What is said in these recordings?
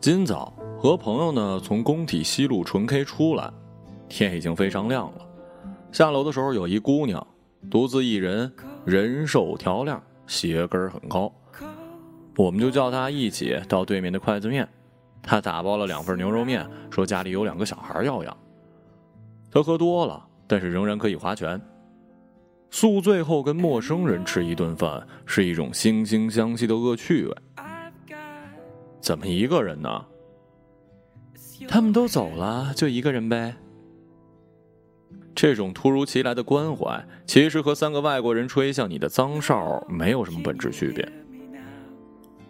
今早和朋友呢从工体西路纯 K 出来，天已经非常亮了。下楼的时候有一姑娘，独自一人，人瘦条亮，鞋跟很高。我们就叫她一起到对面的筷子面，她打包了两份牛肉面，说家里有两个小孩要养。她喝多了，但是仍然可以划拳。宿醉后跟陌生人吃一顿饭是一种惺惺相惜的恶趣味。怎么一个人呢？他们都走了，就一个人呗。这种突如其来的关怀，其实和三个外国人吹向你的脏哨没有什么本质区别。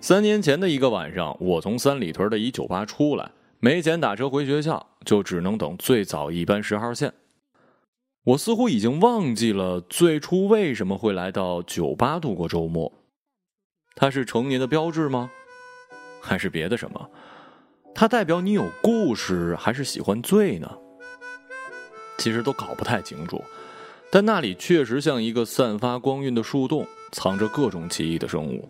三年前的一个晚上，我从三里屯的一酒吧出来，没钱打车回学校，就只能等最早一班十号线。我似乎已经忘记了最初为什么会来到酒吧度过周末。它是成年的标志吗？还是别的什么？它代表你有故事，还是喜欢醉呢？其实都搞不太清楚。但那里确实像一个散发光晕的树洞，藏着各种奇异的生物。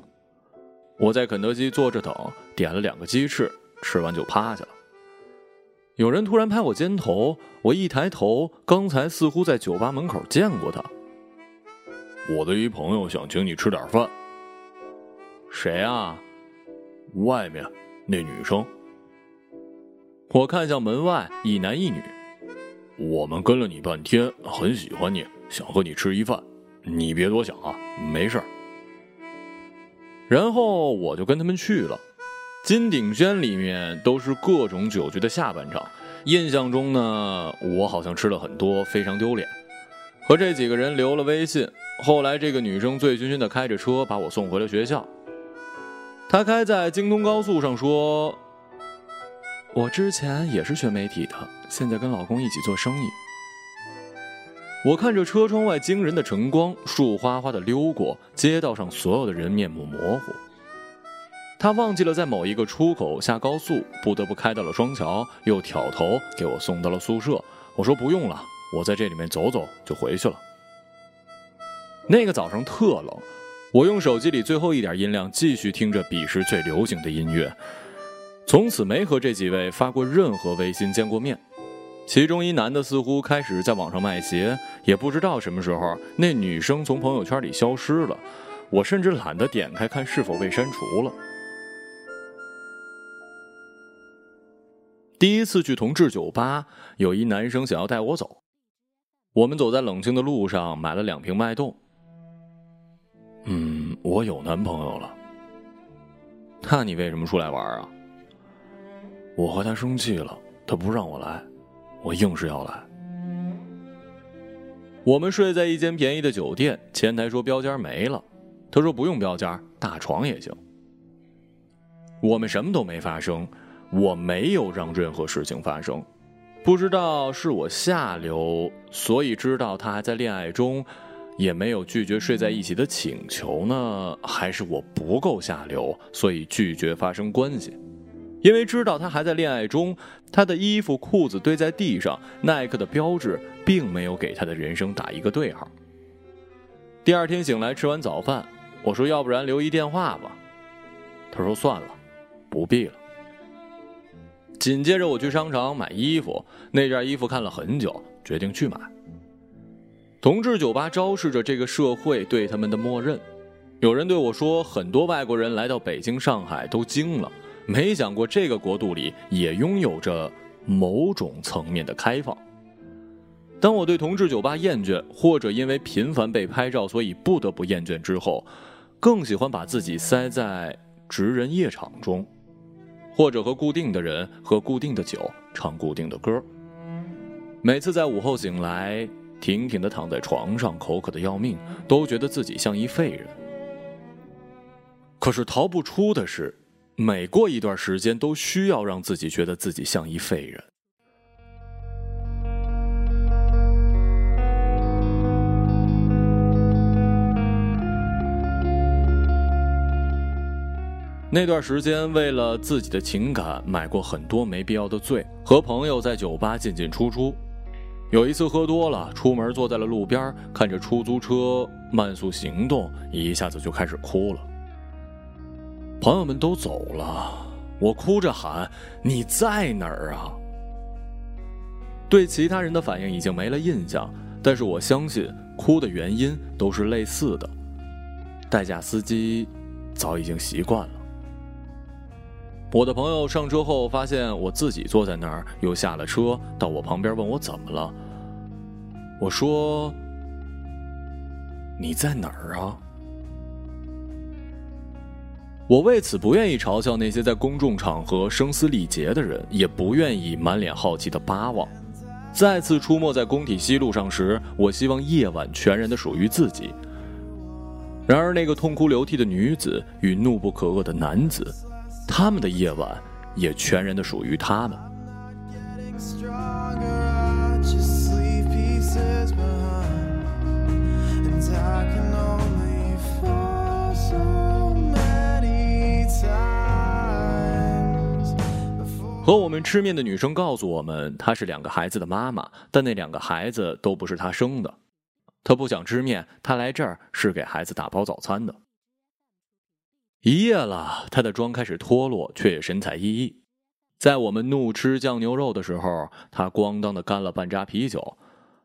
我在肯德基坐着等，点了两个鸡翅，吃完就趴下了。有人突然拍我肩头，我一抬头，刚才似乎在酒吧门口见过他。我的一朋友想请你吃点饭。谁啊？外面那女生，我看向门外一男一女。我们跟了你半天，很喜欢你，想和你吃一饭，你别多想啊，没事儿。然后我就跟他们去了。金鼎轩里面都是各种酒局的下半场，印象中呢，我好像吃了很多，非常丢脸。和这几个人留了微信，后来这个女生醉醺醺的开着车把我送回了学校。他开在京通高速上说：“我之前也是学媒体的，现在跟老公一起做生意。”我看着车窗外惊人的晨光，树哗哗的溜过，街道上所有的人面目模糊。他忘记了在某一个出口下高速，不得不开到了双桥，又挑头给我送到了宿舍。我说不用了，我在这里面走走就回去了。那个早上特冷。我用手机里最后一点音量继续听着彼时最流行的音乐，从此没和这几位发过任何微信见过面。其中一男的似乎开始在网上卖鞋，也不知道什么时候那女生从朋友圈里消失了。我甚至懒得点开看是否被删除了。第一次去同志酒吧，有一男生想要带我走，我们走在冷清的路上，买了两瓶脉动。我有男朋友了。那你为什么出来玩啊？我和他生气了，他不让我来，我硬是要来。我们睡在一间便宜的酒店，前台说标间没了，他说不用标间，大床也行。我们什么都没发生，我没有让任何事情发生。不知道是我下流，所以知道他还在恋爱中。也没有拒绝睡在一起的请求呢，还是我不够下流，所以拒绝发生关系？因为知道他还在恋爱中，他的衣服裤子堆在地上，耐克的标志并没有给他的人生打一个对号。第二天醒来吃完早饭，我说要不然留一电话吧，他说算了，不必了。紧接着我去商场买衣服，那件衣服看了很久，决定去买。同志酒吧昭示着这个社会对他们的默认。有人对我说，很多外国人来到北京、上海都惊了，没想过这个国度里也拥有着某种层面的开放。当我对同志酒吧厌倦，或者因为频繁被拍照所以不得不厌倦之后，更喜欢把自己塞在职人夜场中，或者和固定的人喝固定的酒，唱固定的歌。每次在午后醒来。挺挺的躺在床上，口渴的要命，都觉得自己像一废人。可是逃不出的是，每过一段时间，都需要让自己觉得自己像一废人。那段时间，为了自己的情感，买过很多没必要的醉，和朋友在酒吧进进出出。有一次喝多了，出门坐在了路边，看着出租车慢速行动，一下子就开始哭了。朋友们都走了，我哭着喊：“你在哪儿啊？”对其他人的反应已经没了印象，但是我相信哭的原因都是类似的。代驾司机早已经习惯了。我的朋友上车后发现我自己坐在那儿，又下了车，到我旁边问我怎么了。我说：“你在哪儿啊？”我为此不愿意嘲笑那些在公众场合声嘶力竭的人，也不愿意满脸好奇的巴望。再次出没在工体西路上时，我希望夜晚全然的属于自己。然而，那个痛哭流涕的女子与怒不可遏的男子，他们的夜晚也全然的属于他们。和我们吃面的女生告诉我们，她是两个孩子的妈妈，但那两个孩子都不是她生的。她不想吃面，她来这儿是给孩子打包早餐的。一夜了，他的妆开始脱落，却也神采奕奕。在我们怒吃酱牛肉的时候，他咣当的干了半扎啤酒。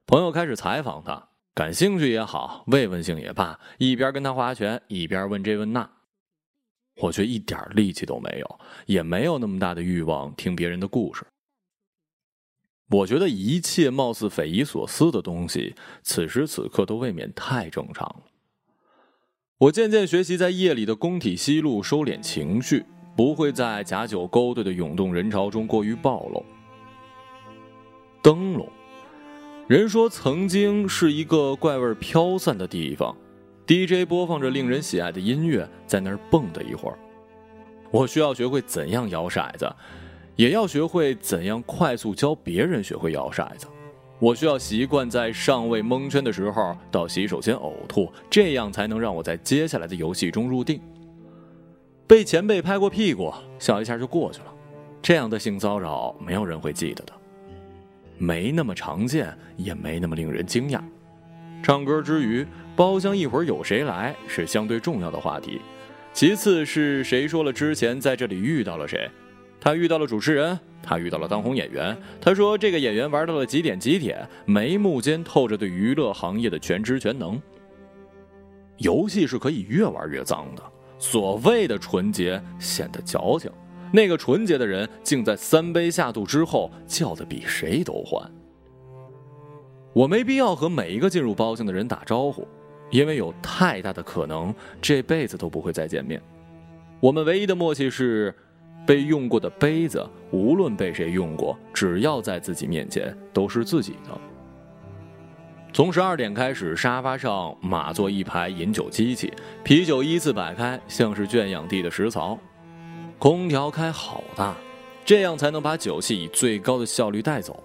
朋友开始采访他，感兴趣也好，慰问性也罢，一边跟他划拳，一边问这问那。我却一点力气都没有，也没有那么大的欲望听别人的故事。我觉得一切貌似匪夷所思的东西，此时此刻都未免太正常了。我渐渐学习在夜里的工体西路收敛情绪，不会在假酒勾兑的涌动人潮中过于暴露。灯笼，人说曾经是一个怪味飘散的地方。DJ 播放着令人喜爱的音乐，在那儿蹦跶一会儿。我需要学会怎样摇骰子，也要学会怎样快速教别人学会摇骰子。我需要习惯在尚未蒙圈的时候到洗手间呕吐，这样才能让我在接下来的游戏中入定。被前辈拍过屁股，笑一下就过去了。这样的性骚扰，没有人会记得的，没那么常见，也没那么令人惊讶。唱歌之余。包厢一会儿有谁来是相对重要的话题，其次是谁说了之前在这里遇到了谁，他遇到了主持人，他遇到了当红演员，他说这个演员玩到了几点几点，眉目间透着对娱乐行业的全知全能。游戏是可以越玩越脏的，所谓的纯洁显得矫情，那个纯洁的人竟在三杯下肚之后叫的比谁都欢。我没必要和每一个进入包厢的人打招呼。因为有太大的可能，这辈子都不会再见面。我们唯一的默契是，被用过的杯子，无论被谁用过，只要在自己面前，都是自己的。从十二点开始，沙发上码坐一排饮酒机器，啤酒依次摆开，像是圈养地的食槽。空调开好大，这样才能把酒气以最高的效率带走。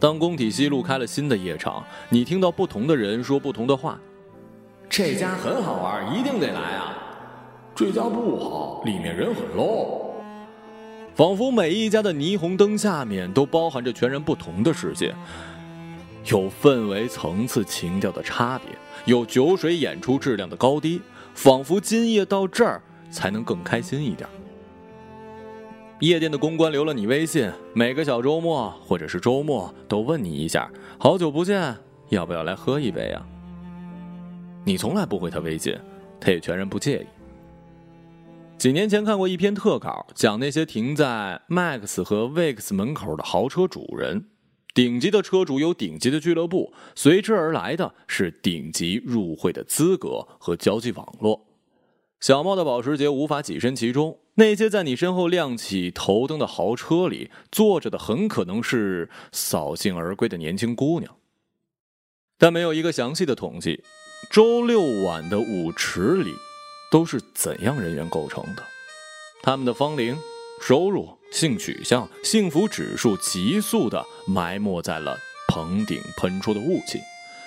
当工体西路开了新的夜场，你听到不同的人说不同的话。这家很好玩，一定得来啊！这家不好，里面人很 low。仿佛每一家的霓虹灯下面都包含着全然不同的世界，有氛围、层次、情调的差别，有酒水演出质量的高低。仿佛今夜到这儿才能更开心一点。夜店的公关留了你微信，每个小周末或者是周末都问你一下：“好久不见，要不要来喝一杯啊？”你从来不回他微信，他也全然不介意。几年前看过一篇特稿，讲那些停在 Max 和 Vix 门口的豪车主人。顶级的车主有顶级的俱乐部，随之而来的是顶级入会的资格和交际网络。小茂的保时捷无法跻身其中。那些在你身后亮起头灯的豪车里坐着的，很可能是扫兴而归的年轻姑娘。但没有一个详细的统计，周六晚的舞池里都是怎样人员构成的？他们的芳龄、收入、性取向、幸福指数急速的埋没在了棚顶喷出的雾气。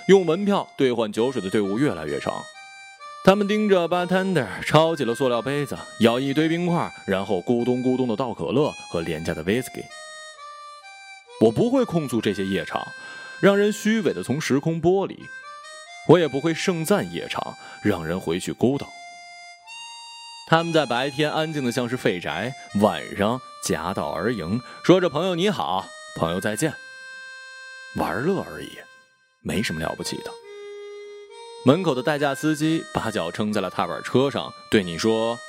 用门票兑换酒水的队伍越来越长。他们盯着 bartender，抄起了塑料杯子，舀一堆冰块，然后咕咚咕咚的倒可乐和廉价的 whisky。我不会控诉这些夜场，让人虚伪的从时空剥离；我也不会盛赞夜场，让人回去孤岛。他们在白天安静的像是废宅，晚上夹道而迎，说着“朋友你好，朋友再见”，玩乐而已，没什么了不起的。门口的代驾司机把脚撑在了踏板车上，对你说：“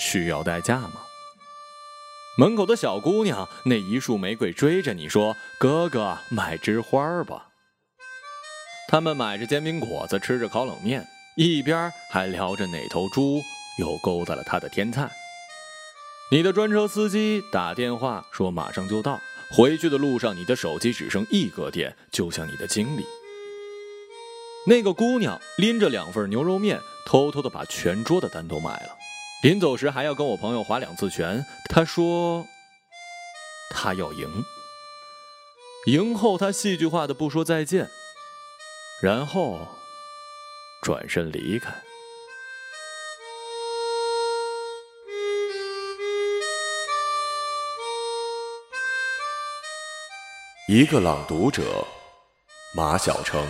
需要代驾吗？”门口的小姑娘那一束玫瑰追着你说：“哥哥，买枝花吧。”他们买着煎饼果子，吃着烤冷面，一边还聊着哪头猪。又勾搭了他的天菜。你的专车司机打电话说马上就到，回去的路上你的手机只剩一格电，就像你的经理。那个姑娘拎着两份牛肉面，偷偷的把全桌的单都买了，临走时还要跟我朋友划两次拳。她说他要赢，赢后他戏剧化的不说再见，然后转身离开。一个朗读者，马晓成。